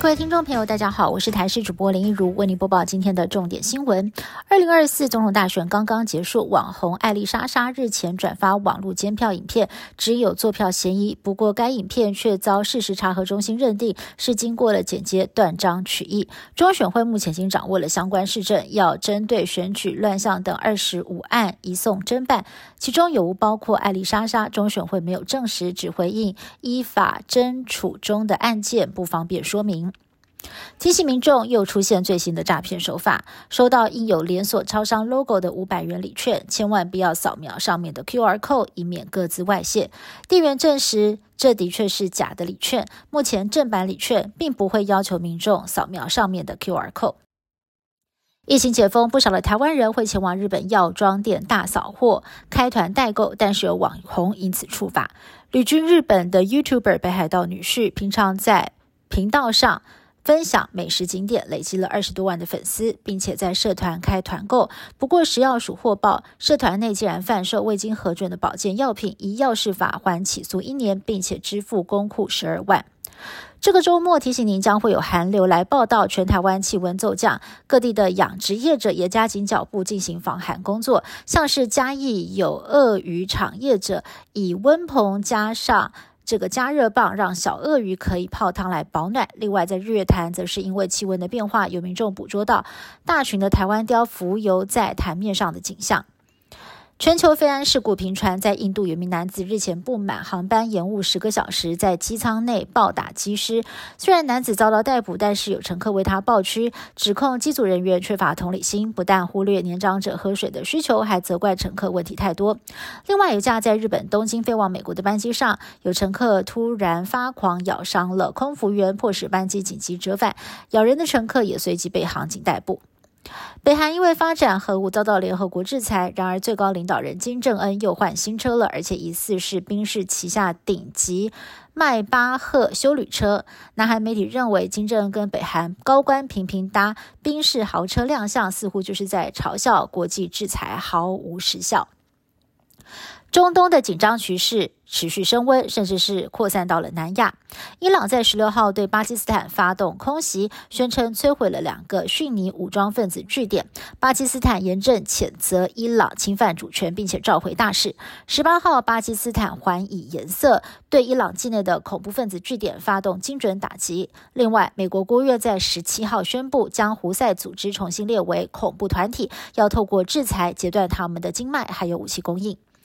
各位听众朋友，大家好，我是台视主播林一如，为您播报今天的重点新闻。二零二四总统大选刚刚结束，网红艾丽莎莎日前转发网络监票影片，只有坐票嫌疑。不过该影片却遭事实查核中心认定是经过了剪接断章取义。中选会目前已经掌握了相关事证，要针对选举乱象等二十五案移送侦办，其中有无包括艾丽莎莎？中选会没有证实，只回应依法侦处中的案件，不方便说明。提醒民众又出现最新的诈骗手法，收到印有连锁超商 logo 的五百元礼券，千万不要扫描上面的 QR code，以免各自外泄。店员证实，这的确是假的礼券。目前正版礼券并不会要求民众扫描上面的 QR code。疫情解封，不少的台湾人会前往日本药妆店大扫货、开团代购，但是有网红因此触法。旅居日本的 YouTuber 北海道女婿，平常在频道上。分享美食景点，累积了二十多万的粉丝，并且在社团开团购。不过食药署获报，社团内竟然贩售未经核准的保健药品，以药事法还起诉一年，并且支付公库十二万。这个周末提醒您，将会有寒流来报道，全台湾气温骤降，各地的养殖业者也加紧脚步进行防寒工作。像是嘉义有鳄鱼场业者，以温棚加上。这个加热棒让小鳄鱼可以泡汤来保暖。另外，在日月潭，则是因为气温的变化，有民众捕捉到大群的台湾雕浮游在潭面上的景象。全球飞安事故频传，在印度有名男子日前不满航班延误十个小时，在机舱内暴打机师。虽然男子遭到逮捕，但是有乘客为他抱屈，指控机组人员缺乏同理心，不但忽略年长者喝水的需求，还责怪乘客问题太多。另外，有架在日本东京飞往美国的班机上，有乘客突然发狂咬伤了空服员，迫使班机紧急折返，咬人的乘客也随即被航警逮捕。北韩因为发展核武遭到联合国制裁，然而最高领导人金正恩又换新车了，而且疑似是宾士旗下顶级迈巴赫修旅车。南韩媒体认为，金正恩跟北韩高官频频搭宾士豪车亮相，似乎就是在嘲笑国际制裁毫无实效。中东的紧张局势持续升温，甚至是扩散到了南亚。伊朗在十六号对巴基斯坦发动空袭，宣称摧毁了两个逊尼武装分子据点。巴基斯坦严正谴责伊朗侵犯主权，并且召回大使。十八号，巴基斯坦还以颜色，对伊朗境内的恐怖分子据点发动精准打击。另外，美国国务院在十七号宣布，将胡塞组织重新列为恐怖团体，要透过制裁截断他们的经脉，还有武器供应。